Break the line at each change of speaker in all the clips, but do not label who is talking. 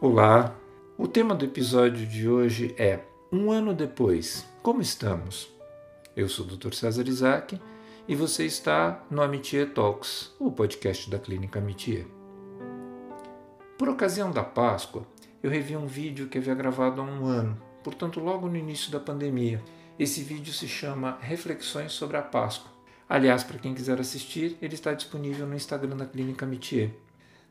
Olá! O tema do episódio de hoje é Um ano depois, como estamos? Eu sou o Dr. César Isaac e você está no Amitie Talks, o podcast da Clínica Amitie. Por ocasião da Páscoa, eu revi um vídeo que havia gravado há um ano, portanto, logo no início da pandemia. Esse vídeo se chama Reflexões sobre a Páscoa. Aliás, para quem quiser assistir, ele está disponível no Instagram da Clínica Amitie.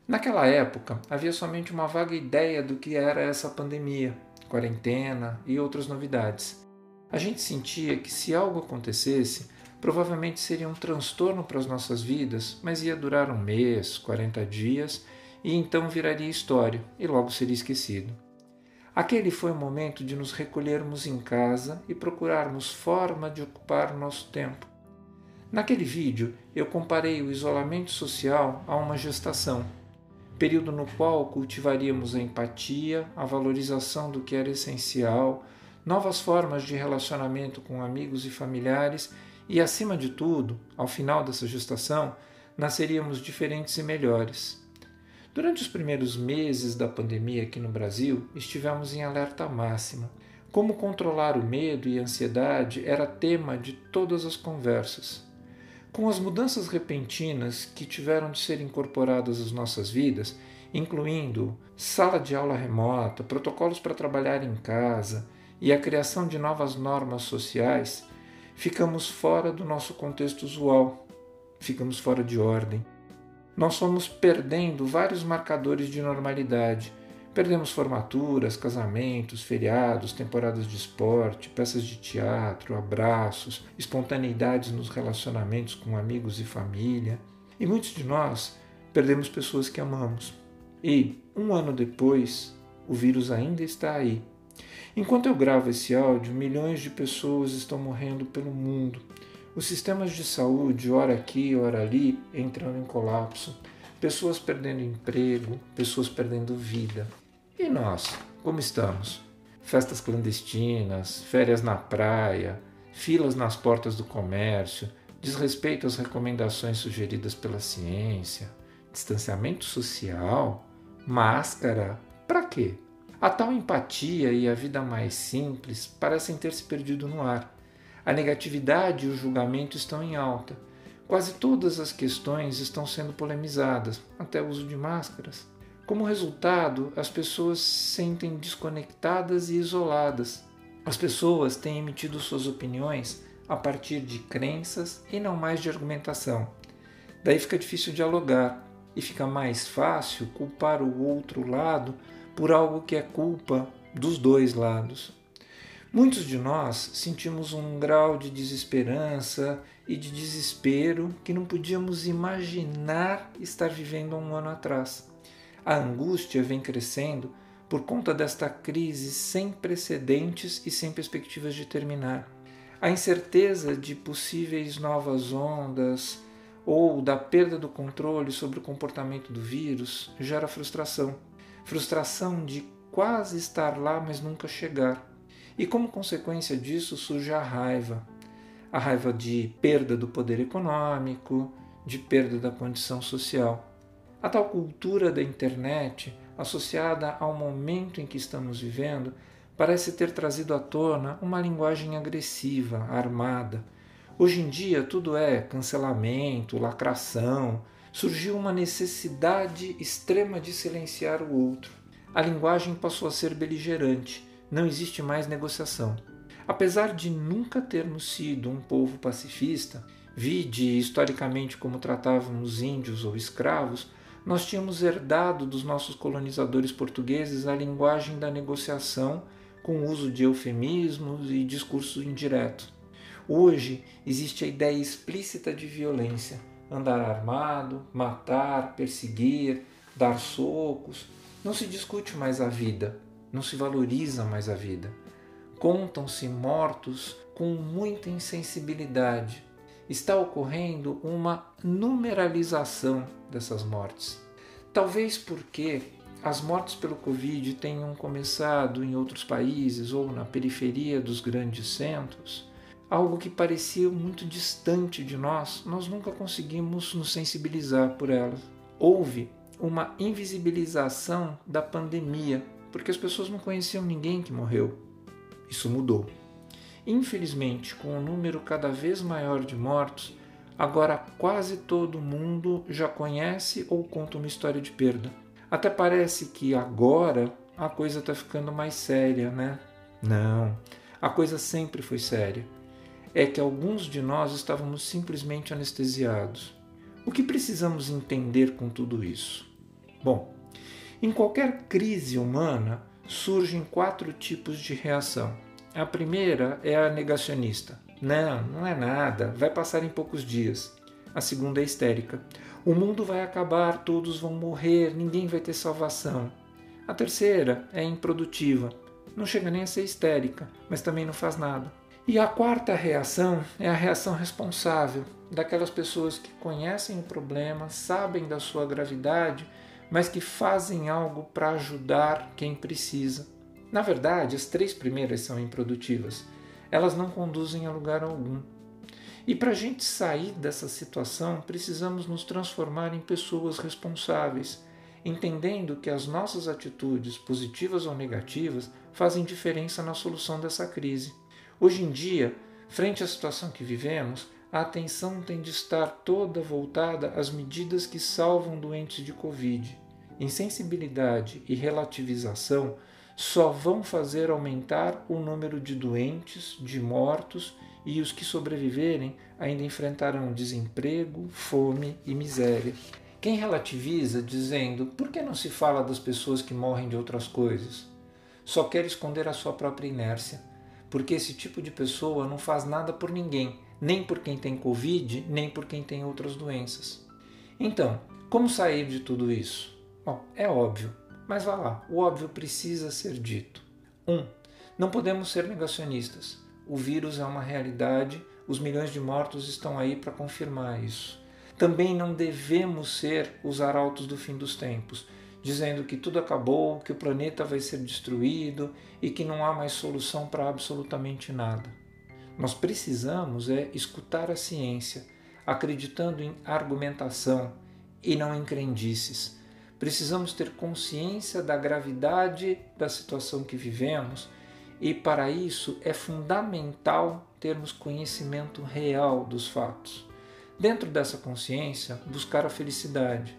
Naquela época, havia somente uma vaga ideia do que era essa pandemia, quarentena e outras novidades. A gente sentia que se algo acontecesse, provavelmente seria um transtorno para as nossas vidas, mas ia durar um mês, 40 dias e então viraria história e logo seria esquecido. Aquele foi o momento de nos recolhermos em casa e procurarmos forma de ocupar nosso tempo. Naquele vídeo, eu comparei o isolamento social a uma gestação período no qual cultivaríamos a empatia, a valorização do que era essencial, novas formas de relacionamento com amigos e familiares e, acima de tudo, ao final dessa gestação, nasceríamos diferentes e melhores. Durante os primeiros meses da pandemia aqui no Brasil, estivemos em alerta máxima. Como controlar o medo e a ansiedade era tema de todas as conversas. Com as mudanças repentinas que tiveram de ser incorporadas às nossas vidas, incluindo sala de aula remota, protocolos para trabalhar em casa e a criação de novas normas sociais, ficamos fora do nosso contexto usual, ficamos fora de ordem. Nós fomos perdendo vários marcadores de normalidade Perdemos formaturas, casamentos, feriados, temporadas de esporte, peças de teatro, abraços, espontaneidades nos relacionamentos com amigos e família. E muitos de nós perdemos pessoas que amamos. E, um ano depois, o vírus ainda está aí. Enquanto eu gravo esse áudio, milhões de pessoas estão morrendo pelo mundo. Os sistemas de saúde, ora aqui, ora ali, entram em colapso. Pessoas perdendo emprego, pessoas perdendo vida. E nós, como estamos? Festas clandestinas, férias na praia, filas nas portas do comércio, desrespeito às recomendações sugeridas pela ciência, distanciamento social, máscara, para quê? A tal empatia e a vida mais simples parecem ter se perdido no ar. A negatividade e o julgamento estão em alta. Quase todas as questões estão sendo polemizadas, até o uso de máscaras. Como resultado, as pessoas se sentem desconectadas e isoladas. As pessoas têm emitido suas opiniões a partir de crenças e não mais de argumentação. Daí fica difícil dialogar e fica mais fácil culpar o outro lado por algo que é culpa dos dois lados. Muitos de nós sentimos um grau de desesperança e de desespero que não podíamos imaginar estar vivendo um ano atrás. A angústia vem crescendo por conta desta crise sem precedentes e sem perspectivas de terminar. A incerteza de possíveis novas ondas ou da perda do controle sobre o comportamento do vírus gera frustração. Frustração de quase estar lá, mas nunca chegar. E como consequência disso surge a raiva. A raiva de perda do poder econômico, de perda da condição social. A tal cultura da internet, associada ao momento em que estamos vivendo, parece ter trazido à tona uma linguagem agressiva, armada. Hoje em dia tudo é cancelamento, lacração, surgiu uma necessidade extrema de silenciar o outro. A linguagem passou a ser beligerante, não existe mais negociação. Apesar de nunca termos sido um povo pacifista, vide historicamente como tratávamos índios ou escravos, nós tínhamos herdado dos nossos colonizadores portugueses a linguagem da negociação com o uso de eufemismos e discurso indireto. Hoje existe a ideia explícita de violência, andar armado, matar, perseguir, dar socos. Não se discute mais a vida, não se valoriza mais a vida. Contam-se mortos com muita insensibilidade, está ocorrendo uma numeralização dessas mortes. Talvez porque as mortes pelo Covid tenham começado em outros países ou na periferia dos grandes centros, algo que parecia muito distante de nós, nós nunca conseguimos nos sensibilizar por elas. Houve uma invisibilização da pandemia, porque as pessoas não conheciam ninguém que morreu. Isso mudou. Infelizmente, com o um número cada vez maior de mortos, agora quase todo mundo já conhece ou conta uma história de perda. Até parece que agora a coisa está ficando mais séria, né? Não, a coisa sempre foi séria. É que alguns de nós estávamos simplesmente anestesiados. O que precisamos entender com tudo isso? Bom, em qualquer crise humana surgem quatro tipos de reação. A primeira é a negacionista. Não, não é nada, vai passar em poucos dias. A segunda é histérica. O mundo vai acabar, todos vão morrer, ninguém vai ter salvação. A terceira é improdutiva. Não chega nem a ser histérica, mas também não faz nada. E a quarta reação é a reação responsável, daquelas pessoas que conhecem o problema, sabem da sua gravidade, mas que fazem algo para ajudar quem precisa. Na verdade, as três primeiras são improdutivas. Elas não conduzem a lugar algum. E para a gente sair dessa situação, precisamos nos transformar em pessoas responsáveis, entendendo que as nossas atitudes, positivas ou negativas, fazem diferença na solução dessa crise. Hoje em dia, frente à situação que vivemos, a atenção tem de estar toda voltada às medidas que salvam doentes de Covid. Insensibilidade e relativização só vão fazer aumentar o número de doentes, de mortos e os que sobreviverem ainda enfrentarão desemprego, fome e miséria. Quem relativiza dizendo por que não se fala das pessoas que morrem de outras coisas? Só quer esconder a sua própria inércia, porque esse tipo de pessoa não faz nada por ninguém, nem por quem tem Covid, nem por quem tem outras doenças. Então, como sair de tudo isso? Bom, é óbvio, mas vá lá, o óbvio precisa ser dito. 1. Um, não podemos ser negacionistas. O vírus é uma realidade, os milhões de mortos estão aí para confirmar isso. Também não devemos ser os arautos do fim dos tempos, dizendo que tudo acabou, que o planeta vai ser destruído e que não há mais solução para absolutamente nada. Nós precisamos é escutar a ciência, acreditando em argumentação e não em crendices Precisamos ter consciência da gravidade da situação que vivemos e, para isso, é fundamental termos conhecimento real dos fatos. Dentro dessa consciência, buscar a felicidade.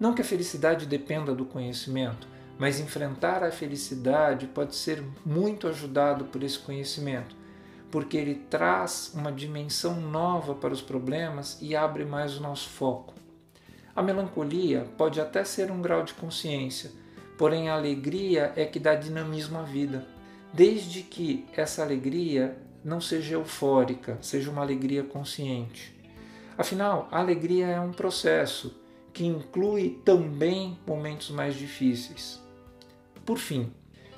Não que a felicidade dependa do conhecimento, mas enfrentar a felicidade pode ser muito ajudado por esse conhecimento, porque ele traz uma dimensão nova para os problemas e abre mais o nosso foco. A melancolia pode até ser um grau de consciência, porém a alegria é que dá dinamismo à vida, desde que essa alegria não seja eufórica, seja uma alegria consciente. Afinal, a alegria é um processo que inclui também momentos mais difíceis. Por fim,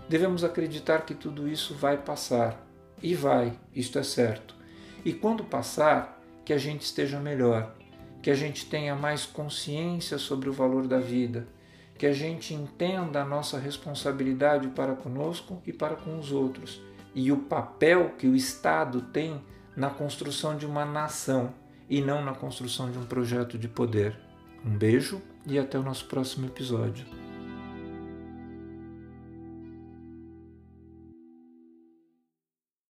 devemos acreditar que tudo isso vai passar. E vai, isto é certo. E quando passar, que a gente esteja melhor, que a gente tenha mais consciência sobre o valor da vida, que a gente entenda a nossa responsabilidade para conosco e para com os outros e o papel que o Estado tem na construção de uma nação e não na construção de um projeto de poder. Um beijo e até o nosso próximo episódio.